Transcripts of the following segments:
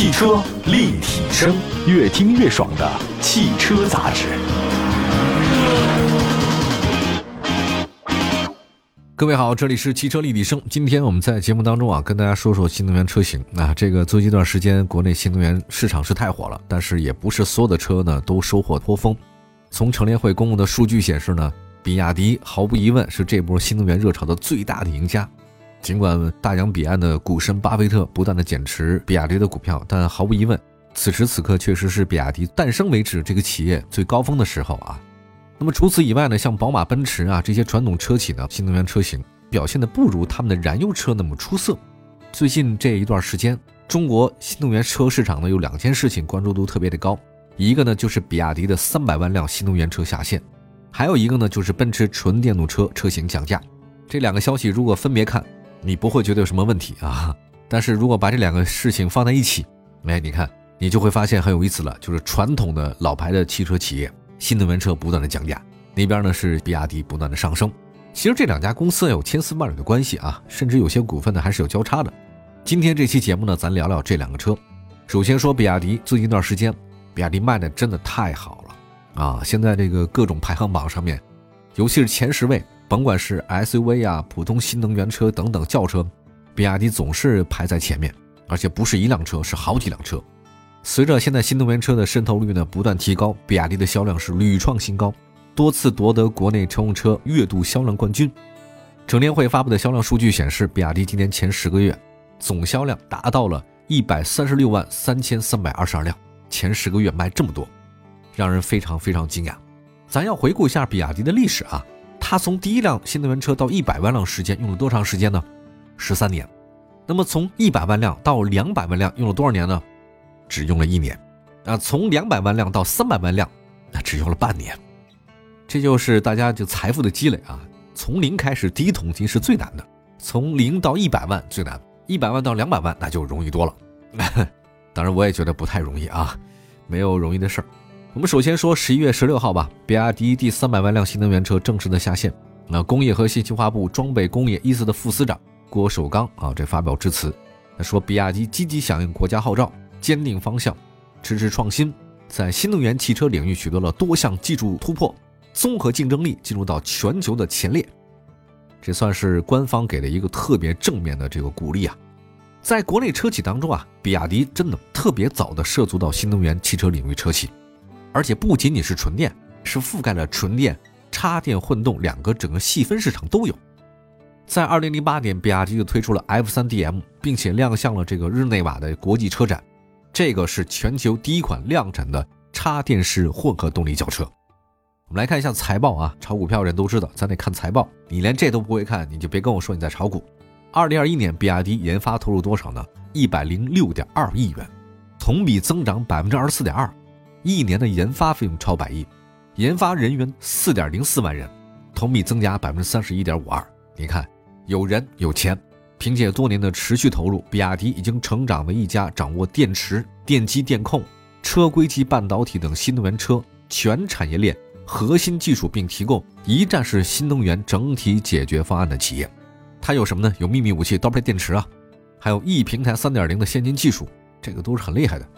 汽车立体声，越听越爽的汽车杂志。各位好，这里是汽车立体声。今天我们在节目当中啊，跟大家说说新能源车型。那这个最近一段时间，国内新能源市场是太火了，但是也不是所有的车呢都收获颇丰。从乘联会公布的数据显示呢，比亚迪毫无疑问是这波新能源热潮的最大的赢家。尽管大洋彼岸的股神巴菲特不断的减持比亚迪的股票，但毫无疑问，此时此刻确实是比亚迪诞生为止这个企业最高峰的时候啊。那么除此以外呢，像宝马、奔驰啊这些传统车企呢，新能源车型表现的不如他们的燃油车那么出色。最近这一段时间，中国新能源车市场呢有两件事情关注度特别的高，一个呢就是比亚迪的三百万辆新能源车下线，还有一个呢就是奔驰纯电动车车型降价。这两个消息如果分别看，你不会觉得有什么问题啊。但是如果把这两个事情放在一起，哎，你看你就会发现很有意思了，就是传统的老牌的汽车企业。新能源车不断的降价，那边呢是比亚迪不断的上升。其实这两家公司有千丝万缕的关系啊，甚至有些股份呢还是有交叉的。今天这期节目呢，咱聊聊这两个车。首先说比亚迪，最近一段时间，比亚迪卖的真的太好了啊！现在这个各种排行榜上面，尤其是前十位，甭管是 SUV 啊、普通新能源车等等轿车，比亚迪总是排在前面，而且不是一辆车，是好几辆车。随着现在新能源车的渗透率呢不断提高，比亚迪的销量是屡创新高，多次夺得国内乘用车月度销量冠军。乘联会发布的销量数据显示，比亚迪今年前十个月总销量达到了一百三十六万三千三百二十二辆，前十个月卖这么多，让人非常非常惊讶。咱要回顾一下比亚迪的历史啊，它从第一辆新能源车到一百万辆时间用了多长时间呢？十三年。那么从一百万辆到两百万辆用了多少年呢？只用了一年，啊，从两百万辆到三百万辆，那只用了半年，这就是大家就财富的积累啊。从零开始，第一桶金是最难的；从零到一百万最难，一百万到两百万那就容易多了。当然，我也觉得不太容易啊，没有容易的事儿。我们首先说十一月十六号吧，比亚迪第三百万辆新能源车正式的下线。那工业和信息化部装备工业一司的副司长郭守刚啊，这发表致辞，他说：“比亚迪积极响应国家号召。”坚定方向，支持创新，在新能源汽车领域取得了多项技术突破，综合竞争力进入到全球的前列。这算是官方给的一个特别正面的这个鼓励啊！在国内车企当中啊，比亚迪真的特别早的涉足到新能源汽车领域车企，而且不仅仅是纯电，是覆盖了纯电、插电、混动两个整个细分市场都有。在二零零八年，比亚迪就推出了 F3DM，并且亮相了这个日内瓦的国际车展。这个是全球第一款量产的插电式混合动力轿车。我们来看一下财报啊，炒股票人都知道，咱得看财报。你连这都不会看，你就别跟我说你在炒股。二零二一年，比亚迪研发投入多少呢？一百零六点二亿元，同比增长百分之二十四点二，一年的研发费用超百亿，研发人员四点零四万人，同比增加百分之三十一点五二。你看，有人有钱。凭借多年的持续投入，比亚迪已经成长为一家掌握电池、电机电控、车规级半导体等新能源车全产业链核心技术，并提供一站式新能源整体解决方案的企业。它有什么呢？有秘密武器刀片电池啊，还有 E 平台3.0的先进技术，这个都是很厉害的。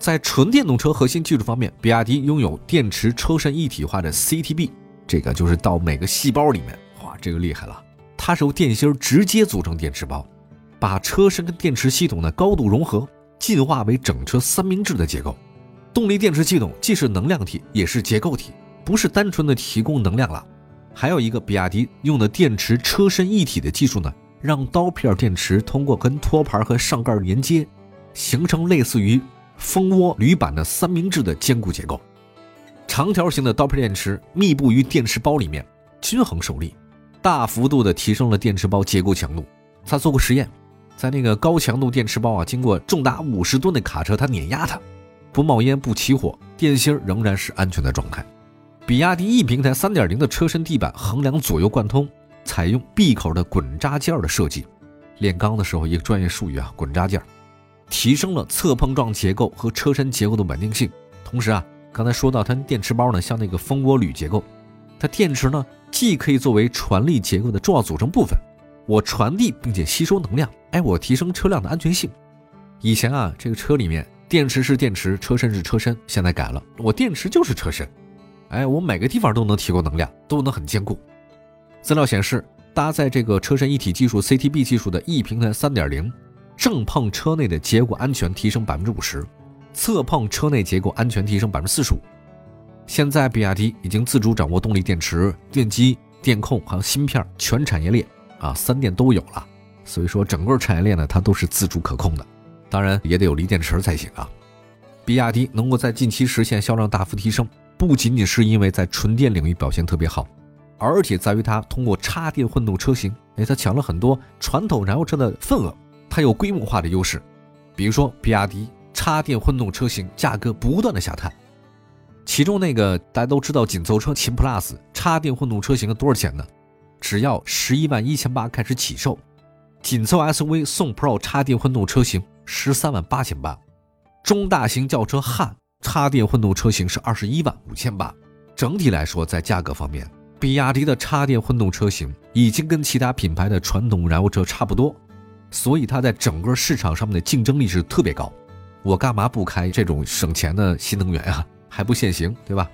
在纯电动车核心技术方面，比亚迪拥有电池车身一体化的 CTB，这个就是到每个细胞里面，哇，这个厉害了。它是由电芯直接组成电池包，把车身跟电池系统呢高度融合，进化为整车三明治的结构。动力电池系统既是能量体，也是结构体，不是单纯的提供能量了。还有一个比亚迪用的电池车身一体的技术呢，让刀片电池通过跟托盘和上盖连接，形成类似于蜂窝铝板的三明治的坚固结构。长条形的刀片电池密布于电池包里面，均衡受力。大幅度的提升了电池包结构强度。他做过实验，在那个高强度电池包啊，经过重达五十吨的卡车，它碾压它，不冒烟不起火，电芯仍然是安全的状态。比亚迪 E 平台三点零的车身地板横梁左右贯通，采用闭口的滚扎件的设计。炼钢的时候一个专业术语啊，滚扎件，提升了侧碰撞结构和车身结构的稳定性。同时啊，刚才说到它电池包呢，像那个蜂窝铝结构，它电池呢。既可以作为传力结构的重要组成部分，我传递并且吸收能量，哎，我提升车辆的安全性。以前啊，这个车里面电池是电池，车身是车身，现在改了，我电池就是车身，哎，我每个地方都能提供能量，都能很坚固。资料显示，搭载这个车身一体技术 CTB 技术的 E 平台3.0，正碰车内的结构安全提升百分之五十，侧碰车内结构安全提升百分之四十五。现在比亚迪已经自主掌握动力电池、电机、电控还有芯片全产业链啊，三电都有了。所以说，整个产业链呢，它都是自主可控的。当然也得有锂电池才行啊！比亚迪能够在近期实现销量大幅提升，不仅仅是因为在纯电领域表现特别好，而且在于它通过插电混动车型，哎，它抢了很多传统燃油车的份额，它有规模化的优势。比如说，比亚迪插电混动车型价格不断的下探，其中那个大家都知道紧凑车秦 PLUS 插电混动车型的多少钱呢？只要十一万一千八开始起售，紧凑 SUV 宋 Pro 插电混动车型。十三万八千八，中大型轿车汉插电混动车型是二十一万五千八。整体来说，在价格方面，比亚迪的插电混动车型已经跟其他品牌的传统燃油车差不多，所以它在整个市场上面的竞争力是特别高。我干嘛不开这种省钱的新能源啊？还不限行，对吧？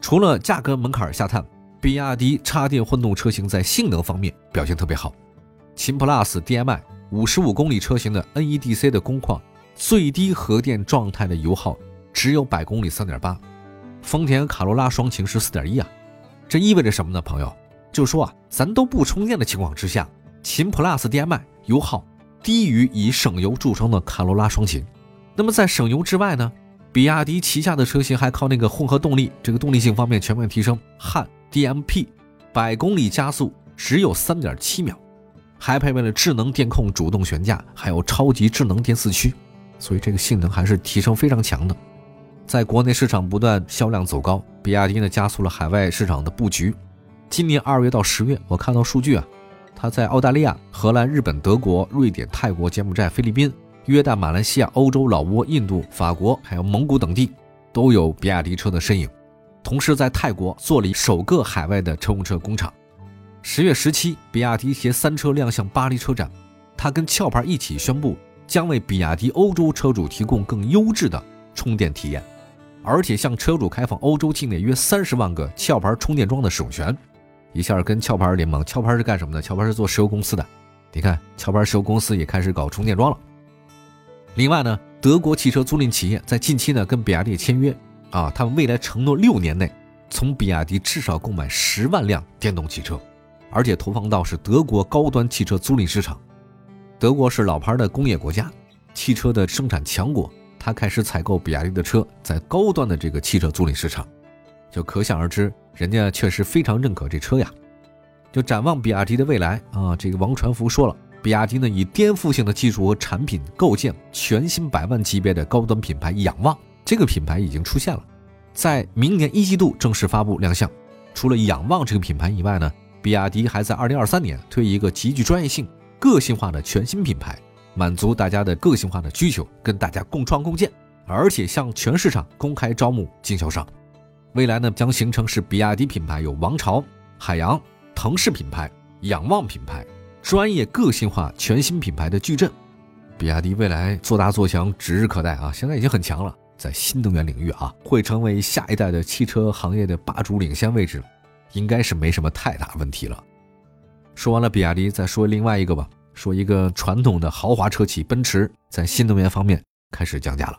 除了价格门槛下探，比亚迪插电混动车型在性能方面表现特别好，秦 PLUS DM-i。五十五公里车型的 NEDC 的工况，最低核电状态的油耗只有百公里三点八，丰田卡罗拉双擎是四点一啊，这意味着什么呢？朋友，就说啊，咱都不充电的情况之下，秦 PLUS DM-i 油耗低于以省油著称的卡罗拉双擎。那么在省油之外呢，比亚迪旗下的车型还靠那个混合动力，这个动力性方面全面提升，汉 DMP 百公里加速只有三点七秒。还配备了智能电控主动悬架，还有超级智能电四驱，所以这个性能还是提升非常强的。在国内市场不断销量走高，比亚迪呢加速了海外市场的布局。今年二月到十月，我看到数据啊，它在澳大利亚、荷兰、日本、德国、瑞典、泰国、柬埔寨、菲律宾、约旦、马来西亚、欧洲、老挝、印度、法国，还有蒙古等地都有比亚迪车的身影。同时，在泰国做了首个海外的乘用车工厂。十月十七，比亚迪携三车亮相巴黎车展，它跟壳牌一起宣布，将为比亚迪欧洲车主提供更优质的充电体验，而且向车主开放欧洲境内约三十万个壳牌充电桩的使用权，一下跟壳牌联盟。壳牌是干什么的？壳牌是做石油公司的，你看，壳牌石油公司也开始搞充电桩了。另外呢，德国汽车租赁企业在近期呢跟比亚迪签约，啊，他们未来承诺六年内从比亚迪至少购买十万辆电动汽车。而且投放到是德国高端汽车租赁市场，德国是老牌的工业国家，汽车的生产强国，它开始采购比亚迪的车，在高端的这个汽车租赁市场，就可想而知，人家确实非常认可这车呀。就展望比亚迪的未来啊，这个王传福说了，比亚迪呢以颠覆性的技术和产品构建全新百万级别的高端品牌仰望，这个品牌已经出现了，在明年一季度正式发布亮相。除了仰望这个品牌以外呢？比亚迪还在二零二三年推一个极具专业性、个性化的全新品牌，满足大家的个性化的需求，跟大家共创共建，而且向全市场公开招募经销商。未来呢，将形成是比亚迪品牌有王朝、海洋、腾势品牌、仰望品牌，专业个性化全新品牌的矩阵。比亚迪未来做大做强指日可待啊！现在已经很强了，在新能源领域啊，会成为下一代的汽车行业的霸主领先位置。应该是没什么太大问题了。说完了比亚迪，再说另外一个吧。说一个传统的豪华车企奔驰，在新能源方面开始降价了。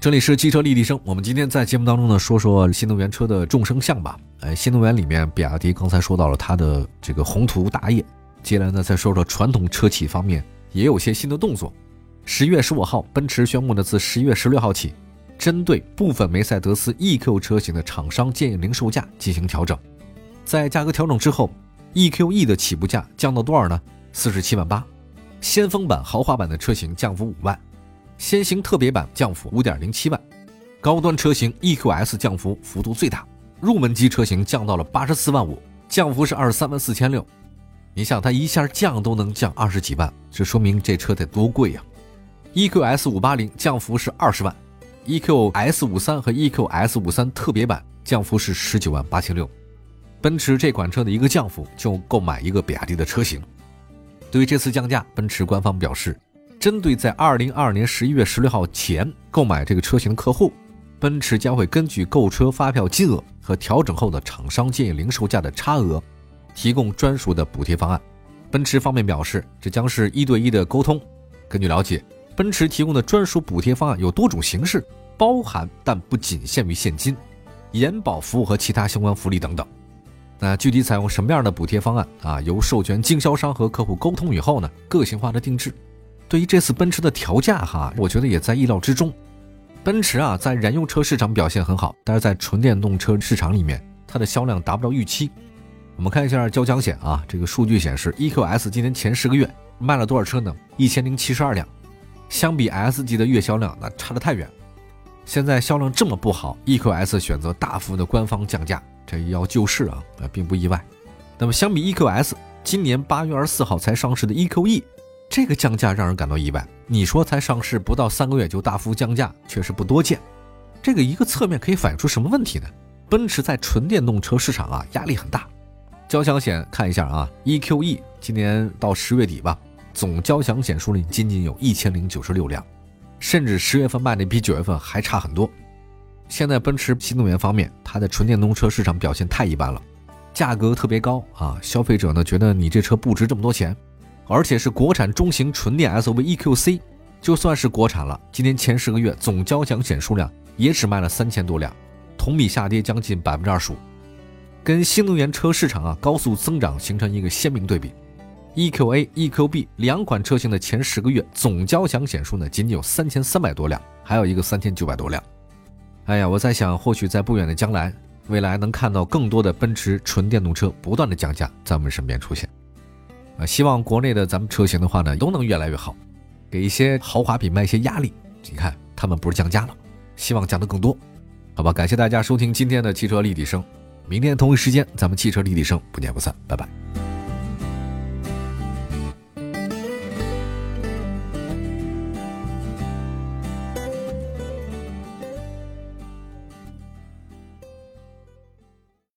这里是汽车立体声，我们今天在节目当中呢，说说新能源车的众生相吧。哎，新能源里面，比亚迪刚才说到了它的这个宏图大业，接下来呢，再说说传统车企方面也有些新的动作。十一月十五号，奔驰宣布呢，自十一月十六号起，针对部分梅赛德斯 EQ 车型的厂商建议零售价进行调整。在价格调整之后，EQE 的起步价降到多少呢？四十七万八，先锋版、豪华版的车型降幅五万。先行特别版降幅五点零七万，高端车型 EQS 降幅幅度最大，入门级车型降到了八十四万五，降幅是二十三万四千六。你想，它一下降都能降二十几万，这说明这车得多贵呀！EQS 五八零降幅是二十万，EQS 五三和 EQS 五三特别版降幅是十九万八千六。奔驰这款车的一个降幅就购买一个比亚迪的车型。对于这次降价，奔驰官方表示，针对在二零二二年十一月十六号前购买这个车型的客户，奔驰将会根据购车发票金额和调整后的厂商建议零售价的差额。提供专属的补贴方案，奔驰方面表示，这将是一对一的沟通。根据了解，奔驰提供的专属补贴方案有多种形式，包含但不仅限于现金、延保服务和其他相关福利等等。那具体采用什么样的补贴方案啊？由授权经销商和客户沟通以后呢，个性化的定制。对于这次奔驰的调价哈，我觉得也在意料之中。奔驰啊，在燃油车市场表现很好，但是在纯电动车市场里面，它的销量达不到预期。我们看一下交强险啊，这个数据显示，EQS 今年前十个月卖了多少车呢？一千零七十二辆，相比 S 级的月销量那差得太远。现在销量这么不好，EQS 选择大幅的官方降价，这要救市啊，啊并不意外。那么相比 EQS 今年八月二十四号才上市的 EQE，这个降价让人感到意外。你说才上市不到三个月就大幅降价，确实不多见。这个一个侧面可以反映出什么问题呢？奔驰在纯电动车市场啊压力很大。交强险看一下啊，EQE 今年到十月底吧，总交强险数量仅仅有一千零九十六辆，甚至十月份卖的比九月份还差很多。现在奔驰新能源方面，它的纯电动车市场表现太一般了，价格特别高啊，消费者呢觉得你这车不值这么多钱，而且是国产中型纯电 SUV EQC，就算是国产了，今年前十个月总交强险数量也只卖了三千多辆，同比下跌将近百分之二十五。跟新能源车市场啊高速增长形成一个鲜明对比，EQA、EQB 两款车型的前十个月总交强险数呢仅仅有三千三百多辆，还有一个三千九百多辆。哎呀，我在想，或许在不远的将来，未来能看到更多的奔驰纯电动车不断的降价在我们身边出现。啊，希望国内的咱们车型的话呢都能越来越好，给一些豪华品牌一些压力。你看，他们不是降价了，希望降得更多。好吧，感谢大家收听今天的汽车立体声。明天同一时间，咱们汽车立体声不见不散，拜拜。